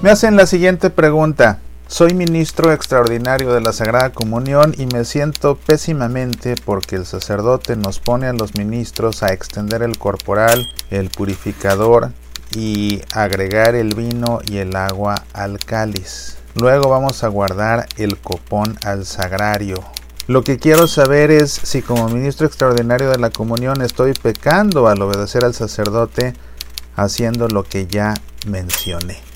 Me hacen la siguiente pregunta. Soy ministro extraordinario de la Sagrada Comunión y me siento pésimamente porque el sacerdote nos pone a los ministros a extender el corporal, el purificador y agregar el vino y el agua al cáliz. Luego vamos a guardar el copón al sagrario. Lo que quiero saber es si como ministro extraordinario de la comunión estoy pecando al obedecer al sacerdote haciendo lo que ya mencioné.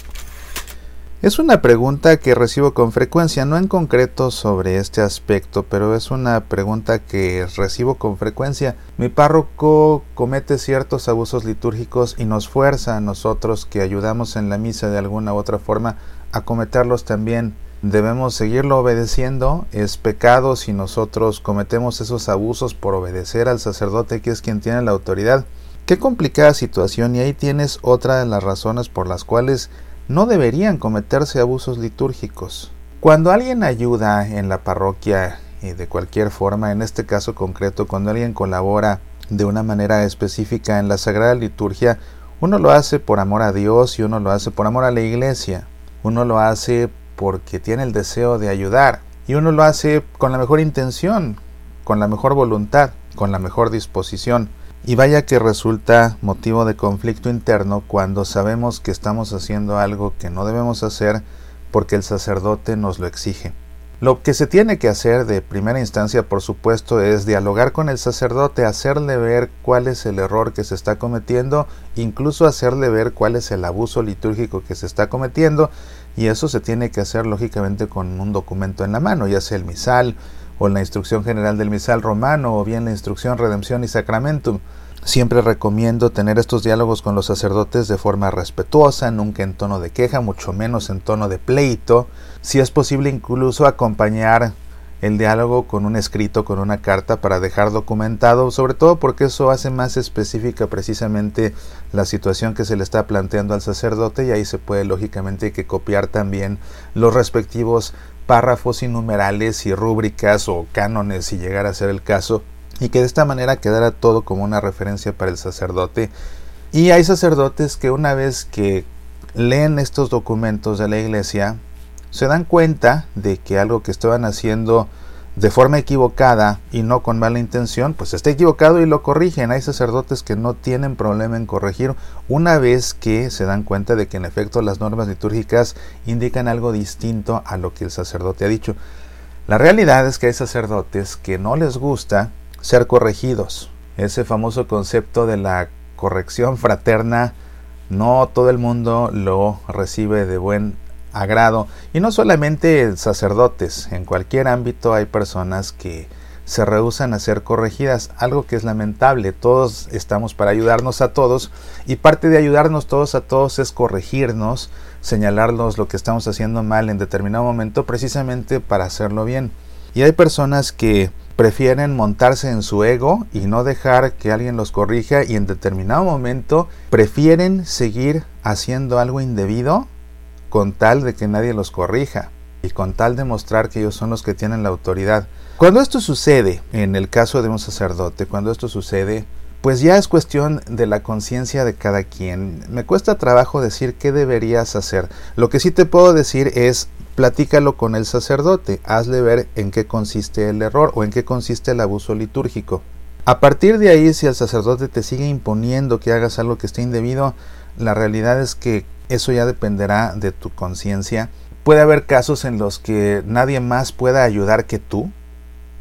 Es una pregunta que recibo con frecuencia, no en concreto sobre este aspecto, pero es una pregunta que recibo con frecuencia. Mi párroco comete ciertos abusos litúrgicos y nos fuerza a nosotros que ayudamos en la misa de alguna u otra forma a cometerlos también. Debemos seguirlo obedeciendo. Es pecado si nosotros cometemos esos abusos por obedecer al sacerdote que es quien tiene la autoridad. Qué complicada situación y ahí tienes otra de las razones por las cuales no deberían cometerse abusos litúrgicos. Cuando alguien ayuda en la parroquia y de cualquier forma, en este caso concreto, cuando alguien colabora de una manera específica en la Sagrada Liturgia, uno lo hace por amor a Dios y uno lo hace por amor a la Iglesia. Uno lo hace porque tiene el deseo de ayudar y uno lo hace con la mejor intención, con la mejor voluntad, con la mejor disposición. Y vaya que resulta motivo de conflicto interno cuando sabemos que estamos haciendo algo que no debemos hacer porque el sacerdote nos lo exige. Lo que se tiene que hacer de primera instancia, por supuesto, es dialogar con el sacerdote, hacerle ver cuál es el error que se está cometiendo, incluso hacerle ver cuál es el abuso litúrgico que se está cometiendo, y eso se tiene que hacer lógicamente con un documento en la mano, ya sea el misal, o la instrucción general del misal romano o bien la instrucción redención y sacramentum. Siempre recomiendo tener estos diálogos con los sacerdotes de forma respetuosa, nunca en tono de queja, mucho menos en tono de pleito. Si es posible incluso acompañar el diálogo con un escrito, con una carta para dejar documentado, sobre todo porque eso hace más específica precisamente la situación que se le está planteando al sacerdote y ahí se puede lógicamente que copiar también los respectivos párrafos y numerales y rúbricas o cánones si llegara a ser el caso y que de esta manera quedara todo como una referencia para el sacerdote. Y hay sacerdotes que una vez que leen estos documentos de la iglesia, se dan cuenta de que algo que estaban haciendo de forma equivocada y no con mala intención, pues está equivocado y lo corrigen. Hay sacerdotes que no tienen problema en corregir una vez que se dan cuenta de que en efecto las normas litúrgicas indican algo distinto a lo que el sacerdote ha dicho. La realidad es que hay sacerdotes que no les gusta ser corregidos. Ese famoso concepto de la corrección fraterna no todo el mundo lo recibe de buen agrado. Y no solamente sacerdotes, en cualquier ámbito hay personas que se rehusan a ser corregidas, algo que es lamentable. Todos estamos para ayudarnos a todos y parte de ayudarnos todos a todos es corregirnos, señalarnos lo que estamos haciendo mal en determinado momento precisamente para hacerlo bien. Y hay personas que prefieren montarse en su ego y no dejar que alguien los corrija y en determinado momento prefieren seguir haciendo algo indebido con tal de que nadie los corrija y con tal de mostrar que ellos son los que tienen la autoridad. Cuando esto sucede, en el caso de un sacerdote, cuando esto sucede, pues ya es cuestión de la conciencia de cada quien. Me cuesta trabajo decir qué deberías hacer. Lo que sí te puedo decir es platícalo con el sacerdote, hazle ver en qué consiste el error o en qué consiste el abuso litúrgico. A partir de ahí, si el sacerdote te sigue imponiendo que hagas algo que esté indebido, la realidad es que eso ya dependerá de tu conciencia. Puede haber casos en los que nadie más pueda ayudar que tú.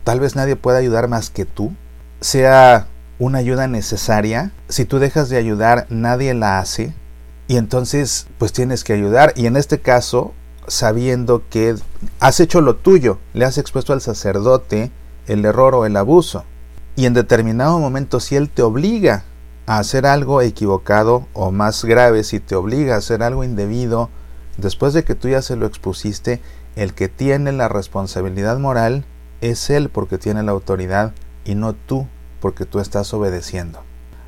Tal vez nadie pueda ayudar más que tú. Sea una ayuda necesaria. Si tú dejas de ayudar, nadie la hace. Y entonces, pues tienes que ayudar. Y en este caso, sabiendo que has hecho lo tuyo, le has expuesto al sacerdote el error o el abuso. Y en determinado momento, si él te obliga a hacer algo equivocado o más grave, si te obliga a hacer algo indebido, después de que tú ya se lo expusiste, el que tiene la responsabilidad moral es él porque tiene la autoridad y no tú porque tú estás obedeciendo.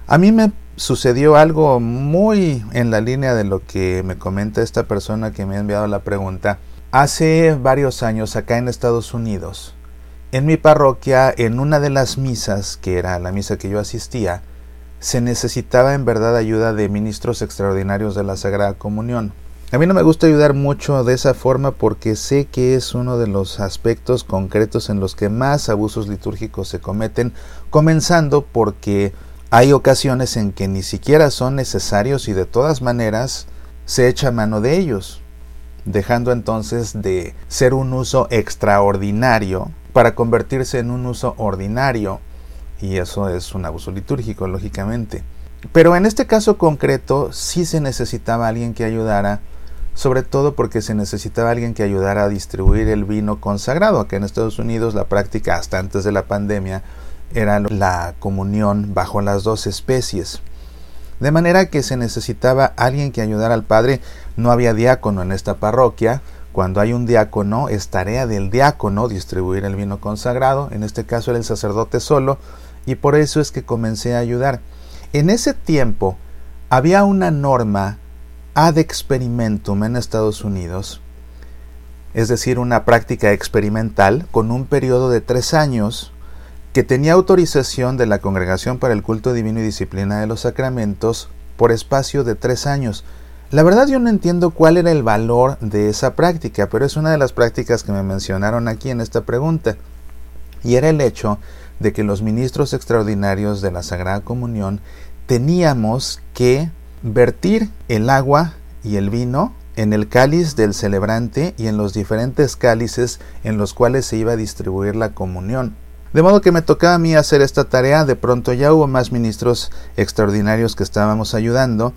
A mí me sucedió algo muy en la línea de lo que me comenta esta persona que me ha enviado la pregunta. Hace varios años acá en Estados Unidos, en mi parroquia, en una de las misas, que era la misa que yo asistía, se necesitaba en verdad ayuda de ministros extraordinarios de la Sagrada Comunión. A mí no me gusta ayudar mucho de esa forma porque sé que es uno de los aspectos concretos en los que más abusos litúrgicos se cometen, comenzando porque hay ocasiones en que ni siquiera son necesarios y de todas maneras se echa mano de ellos, dejando entonces de ser un uso extraordinario para convertirse en un uso ordinario y eso es un abuso litúrgico, lógicamente. Pero en este caso concreto sí se necesitaba alguien que ayudara sobre todo porque se necesitaba alguien que ayudara a distribuir el vino consagrado, que en Estados Unidos la práctica hasta antes de la pandemia era la comunión bajo las dos especies. De manera que se necesitaba alguien que ayudara al padre. No había diácono en esta parroquia. Cuando hay un diácono, es tarea del diácono distribuir el vino consagrado. En este caso era el sacerdote solo. Y por eso es que comencé a ayudar. En ese tiempo había una norma ad experimentum en Estados Unidos, es decir, una práctica experimental con un periodo de tres años que tenía autorización de la Congregación para el Culto Divino y Disciplina de los Sacramentos por espacio de tres años. La verdad yo no entiendo cuál era el valor de esa práctica, pero es una de las prácticas que me mencionaron aquí en esta pregunta. Y era el hecho de que los ministros extraordinarios de la Sagrada Comunión teníamos que vertir el agua y el vino en el cáliz del celebrante y en los diferentes cálices en los cuales se iba a distribuir la comunión. De modo que me tocaba a mí hacer esta tarea, de pronto ya hubo más ministros extraordinarios que estábamos ayudando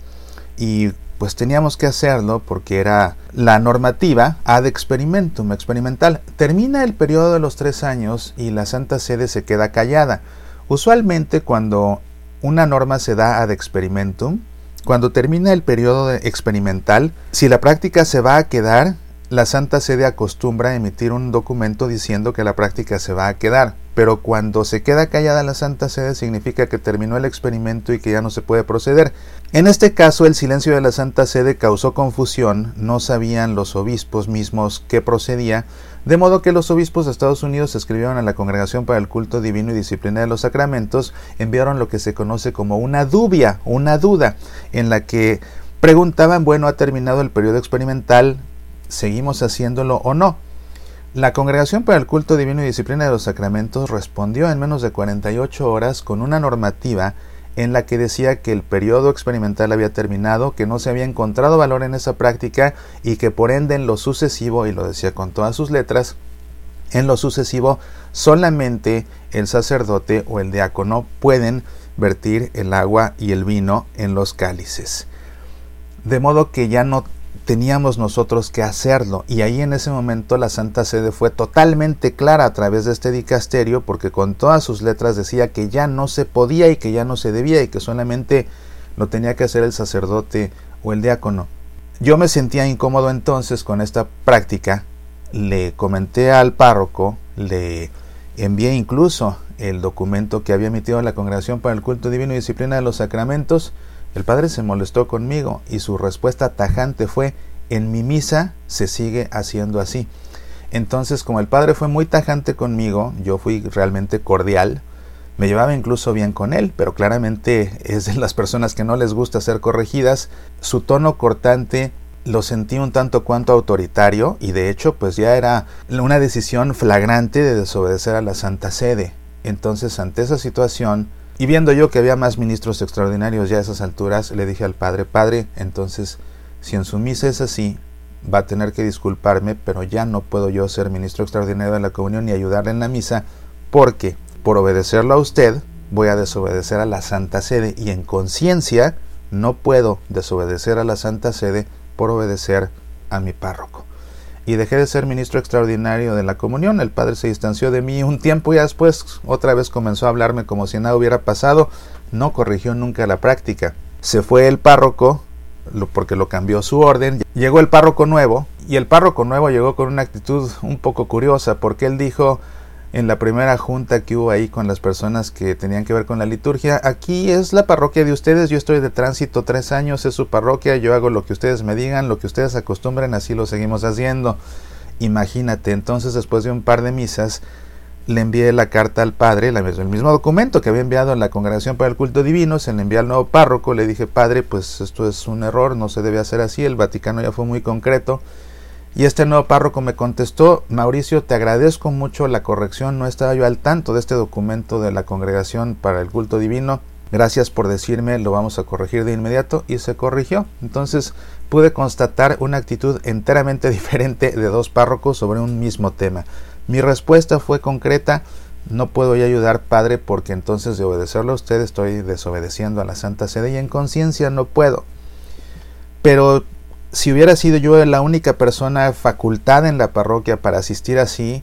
y pues teníamos que hacerlo porque era la normativa ad experimentum, experimental. Termina el periodo de los tres años y la Santa Sede se queda callada. Usualmente cuando una norma se da ad experimentum, cuando termina el periodo experimental, si la práctica se va a quedar, la Santa Sede acostumbra a emitir un documento diciendo que la práctica se va a quedar. Pero cuando se queda callada la Santa Sede significa que terminó el experimento y que ya no se puede proceder. En este caso el silencio de la Santa Sede causó confusión, no sabían los obispos mismos qué procedía, de modo que los obispos de Estados Unidos escribieron a la Congregación para el Culto Divino y Disciplina de los Sacramentos, enviaron lo que se conoce como una dubia, una duda, en la que preguntaban, bueno, ha terminado el periodo experimental, ¿seguimos haciéndolo o no? La Congregación para el Culto Divino y Disciplina de los Sacramentos respondió en menos de 48 horas con una normativa en la que decía que el periodo experimental había terminado, que no se había encontrado valor en esa práctica y que por ende en lo sucesivo, y lo decía con todas sus letras, en lo sucesivo solamente el sacerdote o el diácono pueden vertir el agua y el vino en los cálices. De modo que ya no teníamos nosotros que hacerlo. Y ahí en ese momento la Santa Sede fue totalmente clara a través de este dicasterio porque con todas sus letras decía que ya no se podía y que ya no se debía y que solamente lo tenía que hacer el sacerdote o el diácono. Yo me sentía incómodo entonces con esta práctica. Le comenté al párroco, le envié incluso el documento que había emitido la Congregación para el Culto Divino y Disciplina de los Sacramentos, el padre se molestó conmigo y su respuesta tajante fue, en mi misa se sigue haciendo así. Entonces, como el padre fue muy tajante conmigo, yo fui realmente cordial, me llevaba incluso bien con él, pero claramente es de las personas que no les gusta ser corregidas. Su tono cortante lo sentí un tanto cuanto autoritario y de hecho pues ya era una decisión flagrante de desobedecer a la Santa Sede. Entonces ante esa situación y viendo yo que había más ministros extraordinarios ya a esas alturas, le dije al padre, padre, entonces, si en su misa es así, va a tener que disculparme, pero ya no puedo yo ser ministro extraordinario de la comunión ni ayudarle en la misa, porque por obedecerlo a usted, voy a desobedecer a la Santa Sede y en conciencia no puedo desobedecer a la Santa Sede por obedecer a mi párroco y dejé de ser ministro extraordinario de la comunión. El padre se distanció de mí un tiempo y después otra vez comenzó a hablarme como si nada hubiera pasado. No corrigió nunca la práctica. Se fue el párroco porque lo cambió su orden. Llegó el párroco nuevo y el párroco nuevo llegó con una actitud un poco curiosa porque él dijo en la primera junta que hubo ahí con las personas que tenían que ver con la liturgia. Aquí es la parroquia de ustedes, yo estoy de tránsito tres años, es su parroquia, yo hago lo que ustedes me digan, lo que ustedes acostumbren, así lo seguimos haciendo. Imagínate, entonces después de un par de misas, le envié la carta al padre, el mismo documento que había enviado en la congregación para el culto divino, se le envié al nuevo párroco, le dije, padre, pues esto es un error, no se debe hacer así, el Vaticano ya fue muy concreto. Y este nuevo párroco me contestó, Mauricio, te agradezco mucho la corrección, no estaba yo al tanto de este documento de la congregación para el culto divino, gracias por decirme, lo vamos a corregir de inmediato y se corrigió. Entonces pude constatar una actitud enteramente diferente de dos párrocos sobre un mismo tema. Mi respuesta fue concreta, no puedo ya ayudar, Padre, porque entonces de obedecerlo a usted estoy desobedeciendo a la Santa Sede y en conciencia no puedo. Pero si hubiera sido yo la única persona facultada en la parroquia para asistir así,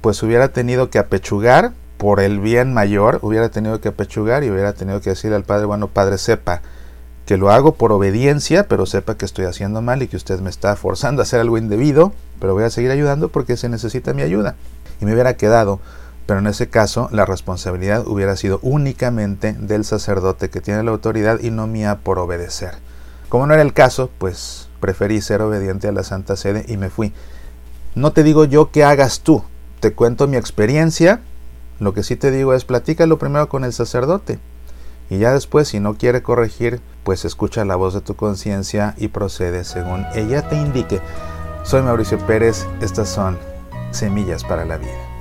pues hubiera tenido que apechugar por el bien mayor, hubiera tenido que apechugar y hubiera tenido que decirle al Padre, bueno, Padre, sepa que lo hago por obediencia, pero sepa que estoy haciendo mal y que usted me está forzando a hacer algo indebido, pero voy a seguir ayudando porque se necesita mi ayuda. Y me hubiera quedado, pero en ese caso la responsabilidad hubiera sido únicamente del sacerdote que tiene la autoridad y no mía por obedecer. Como no era el caso, pues preferí ser obediente a la Santa Sede y me fui. No te digo yo que hagas tú, te cuento mi experiencia, lo que sí te digo es platícalo primero con el sacerdote y ya después si no quiere corregir, pues escucha la voz de tu conciencia y procede según ella te indique. Soy Mauricio Pérez, estas son Semillas para la Vida.